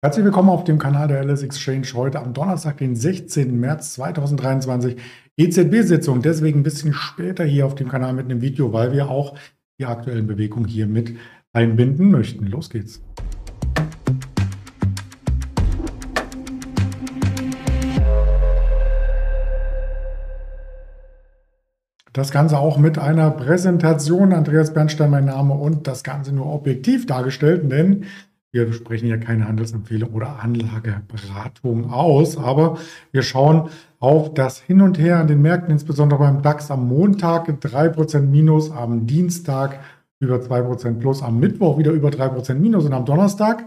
Herzlich willkommen auf dem Kanal der LS Exchange heute am Donnerstag, den 16. März 2023. EZB-Sitzung, deswegen ein bisschen später hier auf dem Kanal mit einem Video, weil wir auch die aktuellen Bewegungen hier mit einbinden möchten. Los geht's. Das Ganze auch mit einer Präsentation. Andreas Bernstein, mein Name, und das Ganze nur objektiv dargestellt, denn wir sprechen ja keine Handelsempfehlung oder Anlageberatung aus, aber wir schauen auf das Hin und Her an den Märkten, insbesondere beim DAX am Montag 3% Minus, am Dienstag über 2% Plus, am Mittwoch wieder über 3% Minus und am Donnerstag,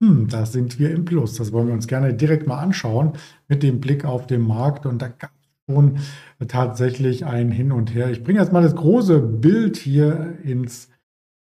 hm, da sind wir im Plus. Das wollen wir uns gerne direkt mal anschauen mit dem Blick auf den Markt und da gab es schon tatsächlich ein Hin und Her. Ich bringe jetzt mal das große Bild hier ins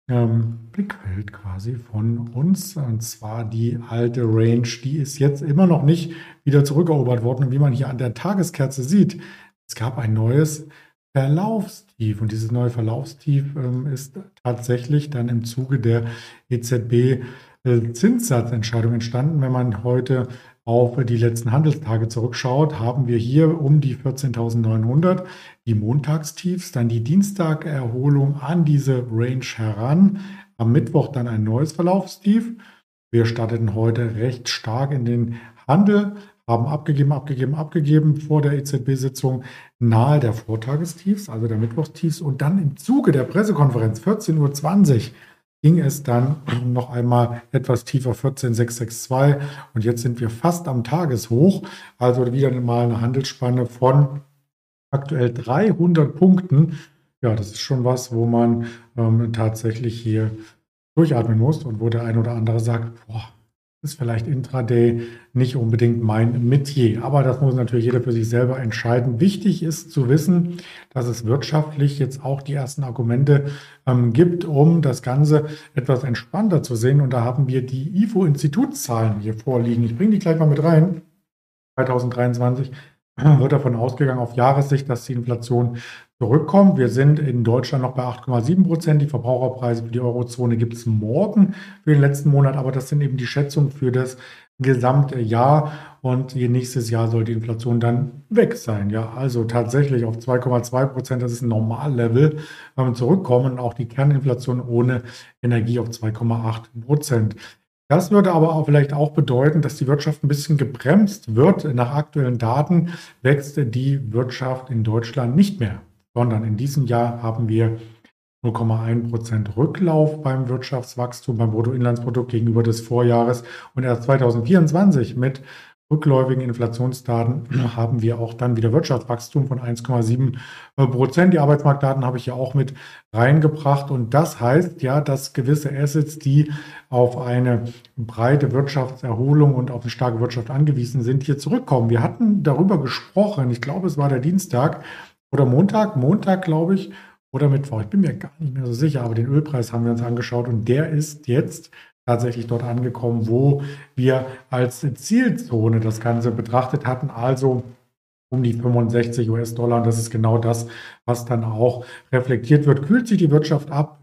ähm, Blickfeld quasi von uns. Und zwar die alte Range, die ist jetzt immer noch nicht wieder zurückerobert worden. Und wie man hier an der Tageskerze sieht, es gab ein neues Verlaufstief. Und dieses neue Verlaufstief ähm, ist tatsächlich dann im Zuge der EZB äh, Zinssatzentscheidung entstanden. Wenn man heute auf die letzten Handelstage zurückschaut, haben wir hier um die 14.900 die Montagstiefs, dann die Dienstagerholung an diese Range heran, am Mittwoch dann ein neues Verlaufstief. Wir starteten heute recht stark in den Handel, haben abgegeben, abgegeben, abgegeben vor der EZB-Sitzung nahe der Vortagestiefs, also der Mittwochstiefs und dann im Zuge der Pressekonferenz 14.20 Uhr ging es dann noch einmal etwas tiefer 14662 und jetzt sind wir fast am Tageshoch, also wieder mal eine Handelsspanne von aktuell 300 Punkten. Ja, das ist schon was, wo man ähm, tatsächlich hier durchatmen muss und wo der ein oder andere sagt, boah, ist vielleicht Intraday nicht unbedingt mein Metier. Aber das muss natürlich jeder für sich selber entscheiden. Wichtig ist zu wissen, dass es wirtschaftlich jetzt auch die ersten Argumente ähm, gibt, um das Ganze etwas entspannter zu sehen. Und da haben wir die IFO-Institutszahlen hier vorliegen. Ich bringe die gleich mal mit rein. 2023 wird davon ausgegangen auf Jahressicht, dass die Inflation zurückkommt. Wir sind in Deutschland noch bei 8,7 Prozent. Die Verbraucherpreise für die Eurozone gibt es morgen für den letzten Monat, aber das sind eben die Schätzungen für das gesamte Jahr und nächstes Jahr soll die Inflation dann weg sein. Ja, also tatsächlich auf 2,2 Prozent, das ist ein Normallevel, zurückkommen. Auch die Kerninflation ohne Energie auf 2,8 Prozent. Das würde aber auch vielleicht auch bedeuten, dass die Wirtschaft ein bisschen gebremst wird. Nach aktuellen Daten wächst die Wirtschaft in Deutschland nicht mehr, sondern in diesem Jahr haben wir 0,1 Prozent Rücklauf beim Wirtschaftswachstum, beim Bruttoinlandsprodukt gegenüber des Vorjahres. Und erst 2024 mit rückläufigen Inflationsdaten haben wir auch dann wieder Wirtschaftswachstum von 1,7 Prozent. Die Arbeitsmarktdaten habe ich ja auch mit reingebracht. Und das heißt ja, dass gewisse Assets, die auf eine breite Wirtschaftserholung und auf eine starke Wirtschaft angewiesen sind, hier zurückkommen. Wir hatten darüber gesprochen, ich glaube, es war der Dienstag oder Montag, Montag, glaube ich, oder Mittwoch. Ich bin mir gar nicht mehr so sicher, aber den Ölpreis haben wir uns angeschaut und der ist jetzt tatsächlich dort angekommen, wo wir als Zielzone das Ganze betrachtet hatten, also um die 65 US-Dollar. Und das ist genau das, was dann auch reflektiert wird. Kühlt sich die Wirtschaft ab,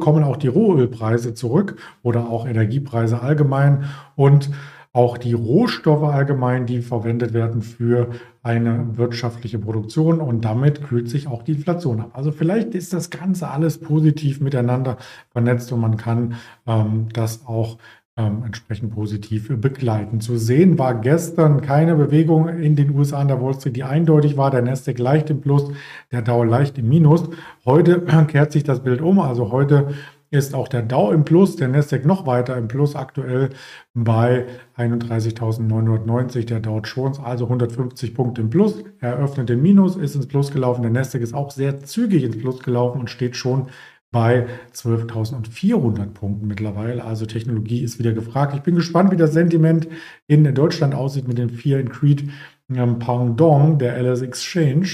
kommen auch die Rohölpreise zurück oder auch Energiepreise allgemein. Und auch die Rohstoffe allgemein, die verwendet werden für eine wirtschaftliche Produktion und damit kühlt sich auch die Inflation ab. Also vielleicht ist das Ganze alles positiv miteinander vernetzt und man kann ähm, das auch ähm, entsprechend positiv begleiten. Zu sehen war gestern keine Bewegung in den USA an der Wall Street, die eindeutig war. Der Nasdaq leicht im Plus, der Dow leicht im Minus. Heute kehrt sich das Bild um. Also heute ist auch der Dow im Plus, der Nasdaq noch weiter im Plus, aktuell bei 31.990, der Dow Jones, also 150 Punkte im Plus, er öffnet im Minus, ist ins Plus gelaufen, der Nasdaq ist auch sehr zügig ins Plus gelaufen und steht schon bei 12.400 Punkten mittlerweile. Also Technologie ist wieder gefragt. Ich bin gespannt, wie das Sentiment in Deutschland aussieht mit den vier in Creed ähm, Pendant der LS Exchange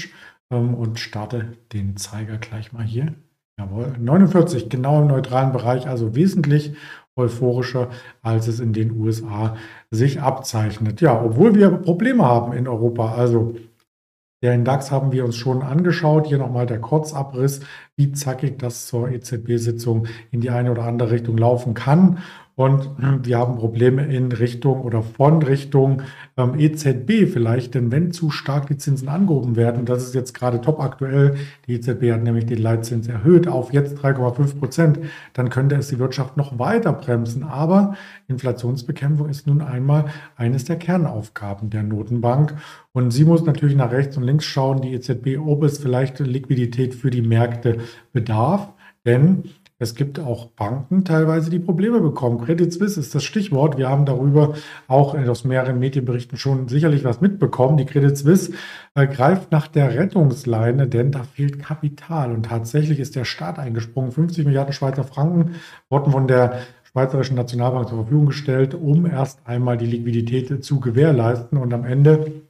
ähm, und starte den Zeiger gleich mal hier. Jawohl, 49, genau im neutralen Bereich, also wesentlich euphorischer, als es in den USA sich abzeichnet. Ja, obwohl wir Probleme haben in Europa. Also den DAX haben wir uns schon angeschaut. Hier nochmal der Kurzabriss, wie zackig das zur EZB-Sitzung in die eine oder andere Richtung laufen kann. Und wir haben Probleme in Richtung oder von Richtung ähm, EZB vielleicht, denn wenn zu stark die Zinsen angehoben werden, das ist jetzt gerade top aktuell, die EZB hat nämlich den Leitzins erhöht auf jetzt 3,5 Prozent, dann könnte es die Wirtschaft noch weiter bremsen. Aber Inflationsbekämpfung ist nun einmal eines der Kernaufgaben der Notenbank. Und sie muss natürlich nach rechts und links schauen, die EZB, ob es vielleicht Liquidität für die Märkte bedarf. Denn es gibt auch Banken teilweise, die Probleme bekommen. Credit Suisse ist das Stichwort. Wir haben darüber auch aus mehreren Medienberichten schon sicherlich was mitbekommen. Die Credit Suisse äh, greift nach der Rettungsleine, denn da fehlt Kapital. Und tatsächlich ist der Staat eingesprungen. 50 Milliarden Schweizer Franken wurden von der Schweizerischen Nationalbank zur Verfügung gestellt, um erst einmal die Liquidität zu gewährleisten. Und am Ende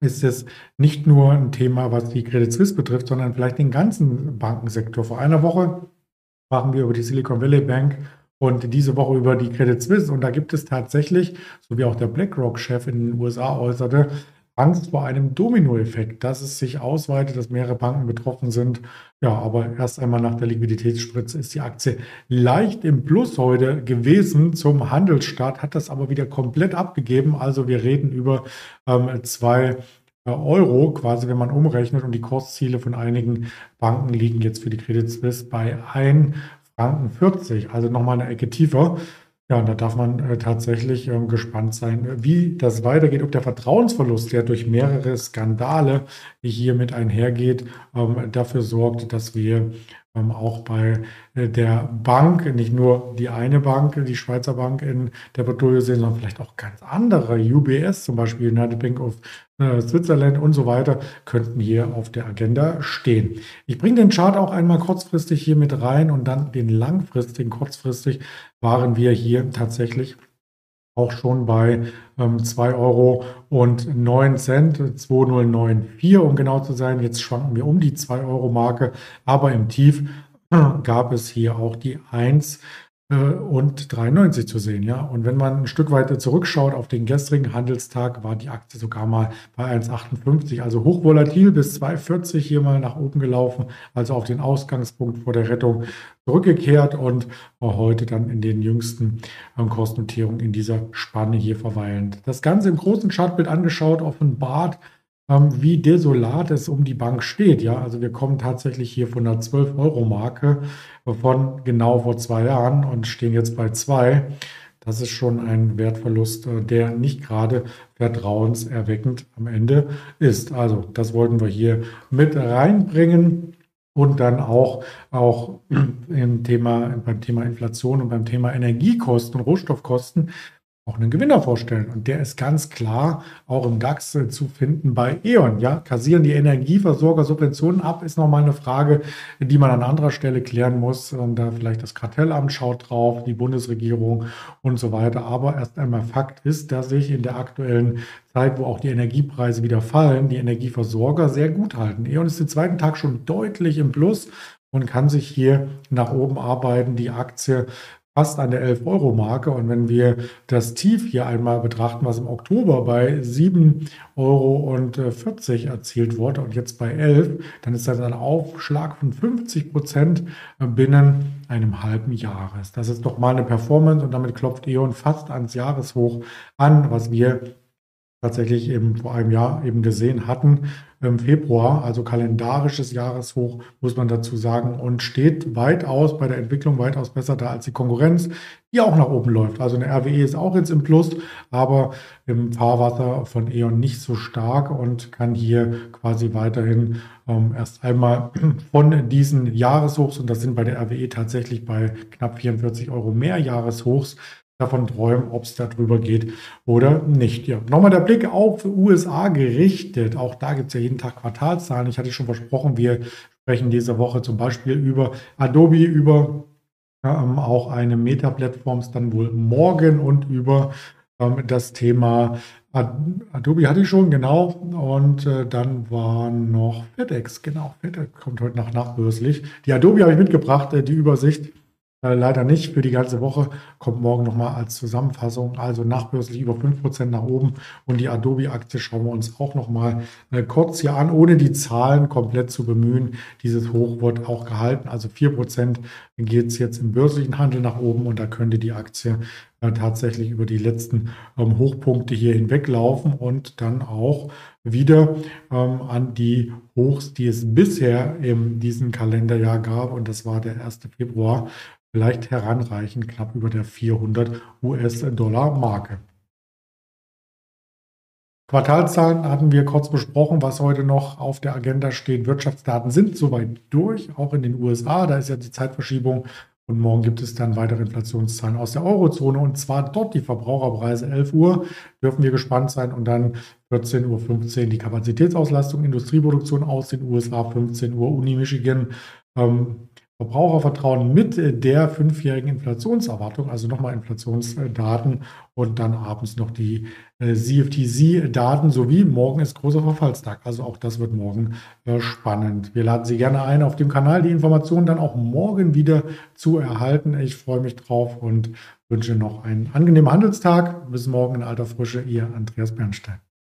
ist es nicht nur ein Thema, was die Credit Suisse betrifft, sondern vielleicht den ganzen Bankensektor. Vor einer Woche sprachen wir über die Silicon Valley Bank und diese Woche über die Credit Suisse. Und da gibt es tatsächlich, so wie auch der BlackRock-Chef in den USA äußerte, Angst vor einem Dominoeffekt, dass es sich ausweitet, dass mehrere Banken betroffen sind. Ja, aber erst einmal nach der Liquiditätsspritze ist die Aktie leicht im Plus heute gewesen zum Handelsstart, hat das aber wieder komplett abgegeben. Also wir reden über ähm, zwei Euro, quasi wenn man umrechnet und die Kursziele von einigen Banken liegen jetzt für die Credit Suisse bei 1 Franken 40, also nochmal eine Ecke tiefer. Ja, und da darf man äh, tatsächlich äh, gespannt sein, wie das weitergeht, ob der Vertrauensverlust, der durch mehrere Skandale hier mit einhergeht, ähm, dafür sorgt, dass wir ähm, auch bei äh, der Bank, nicht nur die eine Bank, die Schweizer Bank in der Portfolio sehen, sondern vielleicht auch ganz andere, UBS zum Beispiel, United Bank of äh, Switzerland und so weiter, könnten hier auf der Agenda stehen. Ich bringe den Chart auch einmal kurzfristig hier mit rein und dann den langfristigen. Kurzfristig waren wir hier tatsächlich auch schon bei ähm, 2 Euro und 9 Cent, 2094 um genau zu sein. Jetzt schwanken wir um die 2 Euro Marke, aber im Tief gab es hier auch die 1 äh, und 93 zu sehen. Ja? Und wenn man ein Stück weiter zurückschaut auf den gestrigen Handelstag, war die Aktie sogar mal bei 1,58, also hochvolatil bis 2,40 hier mal nach oben gelaufen, also auf den Ausgangspunkt vor der Rettung zurückgekehrt und heute dann in den jüngsten ähm, Kursnotierungen in dieser Spanne hier verweilend. Das Ganze im großen Chartbild angeschaut offenbart, ähm, wie desolat es um die Bank steht. Ja, also wir kommen tatsächlich hier von der 12-Euro-Marke von genau vor zwei Jahren und stehen jetzt bei zwei. Das ist schon ein Wertverlust, äh, der nicht gerade vertrauenserweckend am Ende ist. Also das wollten wir hier mit reinbringen und dann auch, auch im Thema, beim Thema Inflation und beim Thema Energiekosten, Rohstoffkosten auch einen Gewinner vorstellen. Und der ist ganz klar auch im DAX zu finden bei E.ON. Ja, kassieren die Energieversorger Subventionen ab, ist nochmal eine Frage, die man an anderer Stelle klären muss. Und da vielleicht das Kartellamt schaut drauf, die Bundesregierung und so weiter. Aber erst einmal Fakt ist, dass sich in der aktuellen Zeit, wo auch die Energiepreise wieder fallen, die Energieversorger sehr gut halten. E.ON ist den zweiten Tag schon deutlich im Plus und kann sich hier nach oben arbeiten. Die Aktie fast an der 11-Euro-Marke. Und wenn wir das Tief hier einmal betrachten, was im Oktober bei 7,40 Euro erzielt wurde und jetzt bei 11, dann ist das ein Aufschlag von 50 Prozent binnen einem halben Jahres. Das ist doch mal eine Performance und damit klopft E.ON fast ans Jahreshoch an, was wir tatsächlich eben vor einem Jahr eben gesehen hatten, im Februar, also kalendarisches Jahreshoch, muss man dazu sagen, und steht weitaus bei der Entwicklung weitaus besser da als die Konkurrenz, die auch nach oben läuft. Also eine RWE ist auch jetzt im Plus, aber im Fahrwasser von E.ON nicht so stark und kann hier quasi weiterhin ähm, erst einmal von diesen Jahreshochs, und das sind bei der RWE tatsächlich bei knapp 44 Euro mehr Jahreshochs, davon träumen, ob es darüber geht oder nicht. Ja, nochmal der Blick auf USA gerichtet. Auch da gibt es ja jeden Tag Quartalszahlen. Ich hatte schon versprochen, wir sprechen diese Woche zum Beispiel über Adobe, über ähm, auch eine Meta-Plattform dann wohl morgen und über ähm, das Thema Adobe hatte ich schon, genau. Und äh, dann war noch FedEx, genau. FedEx kommt heute noch nachbörslich. Die Adobe habe ich mitgebracht, äh, die Übersicht. Äh, leider nicht für die ganze Woche kommt morgen nochmal als Zusammenfassung. Also nachbörslich über 5% nach oben. Und die Adobe-Aktie schauen wir uns auch nochmal äh, kurz hier an, ohne die Zahlen komplett zu bemühen. Dieses Hoch wird auch gehalten. Also 4% geht es jetzt im börslichen Handel nach oben und da könnte die Aktie äh, tatsächlich über die letzten ähm, Hochpunkte hier hinweglaufen und dann auch wieder ähm, an die Hochs, die es bisher in diesem Kalenderjahr gab. Und das war der 1. Februar, vielleicht heranreichen, knapp über der 400 US-Dollar-Marke. Quartalszahlen hatten wir kurz besprochen, was heute noch auf der Agenda steht. Wirtschaftsdaten sind soweit durch, auch in den USA. Da ist ja die Zeitverschiebung. Und morgen gibt es dann weitere Inflationszahlen aus der Eurozone und zwar dort die Verbraucherpreise. 11 Uhr dürfen wir gespannt sein und dann 14.15 Uhr die Kapazitätsauslastung, Industrieproduktion aus den USA, 15 Uhr Uni Michigan. Ähm, Verbrauchervertrauen mit der fünfjährigen Inflationserwartung, also nochmal Inflationsdaten und dann abends noch die äh, CFTC-Daten sowie morgen ist großer Verfallstag. Also auch das wird morgen äh, spannend. Wir laden Sie gerne ein, auf dem Kanal die Informationen dann auch morgen wieder zu erhalten. Ich freue mich drauf und wünsche noch einen angenehmen Handelstag. Bis morgen in alter Frische, Ihr Andreas Bernstein.